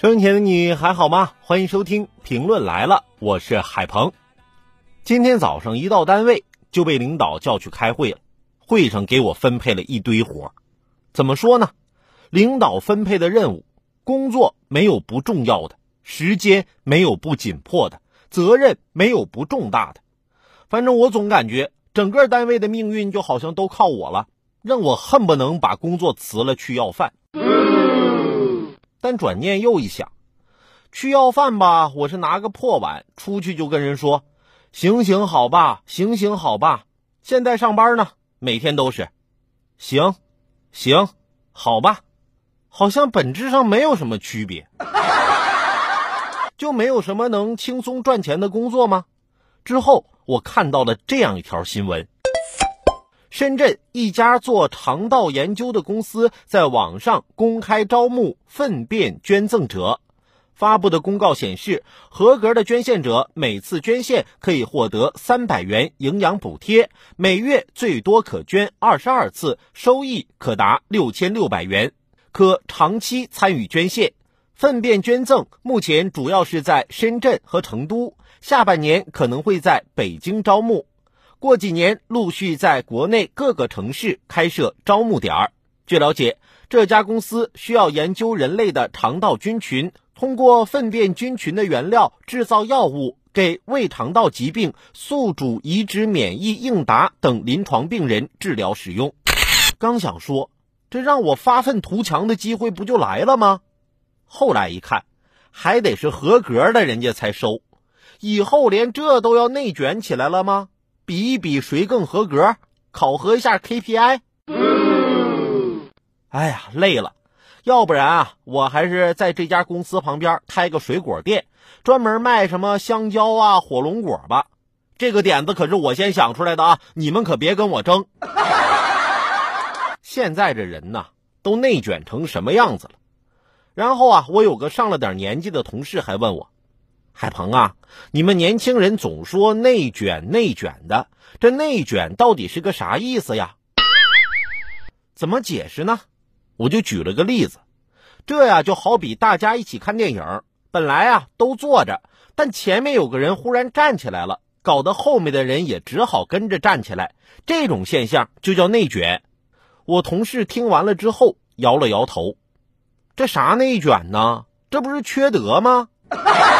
收音前的你还好吗？欢迎收听评论来了，我是海鹏。今天早上一到单位就被领导叫去开会了，会上给我分配了一堆活怎么说呢？领导分配的任务，工作没有不重要的，时间没有不紧迫的，责任没有不重大的。反正我总感觉整个单位的命运就好像都靠我了，让我恨不能把工作辞了去要饭。但转念又一想，去要饭吧，我是拿个破碗出去就跟人说：“行行好吧，行行好吧。”现在上班呢，每天都是“行，行，好吧”，好像本质上没有什么区别。就没有什么能轻松赚钱的工作吗？之后我看到了这样一条新闻。深圳一家做肠道研究的公司在网上公开招募粪便捐赠者。发布的公告显示，合格的捐献者每次捐献可以获得三百元营养补贴，每月最多可捐二十二次，收益可达六千六百元，可长期参与捐献。粪便捐赠目前主要是在深圳和成都，下半年可能会在北京招募。过几年，陆续在国内各个城市开设招募点儿。据了解，这家公司需要研究人类的肠道菌群，通过粪便菌群的原料制造药物，给胃肠道疾病、宿主移植免疫应答等临床病人治疗使用。刚想说，这让我发愤图强的机会不就来了吗？后来一看，还得是合格的人家才收，以后连这都要内卷起来了吗？比一比谁更合格，考核一下 KPI。哎呀，累了，要不然啊，我还是在这家公司旁边开个水果店，专门卖什么香蕉啊、火龙果吧。这个点子可是我先想出来的啊，你们可别跟我争。现在这人呐，都内卷成什么样子了？然后啊，我有个上了点年纪的同事还问我。海鹏啊，你们年轻人总说内卷内卷的，这内卷到底是个啥意思呀？怎么解释呢？我就举了个例子，这呀就好比大家一起看电影，本来啊都坐着，但前面有个人忽然站起来了，搞得后面的人也只好跟着站起来，这种现象就叫内卷。我同事听完了之后摇了摇头，这啥内卷呢？这不是缺德吗？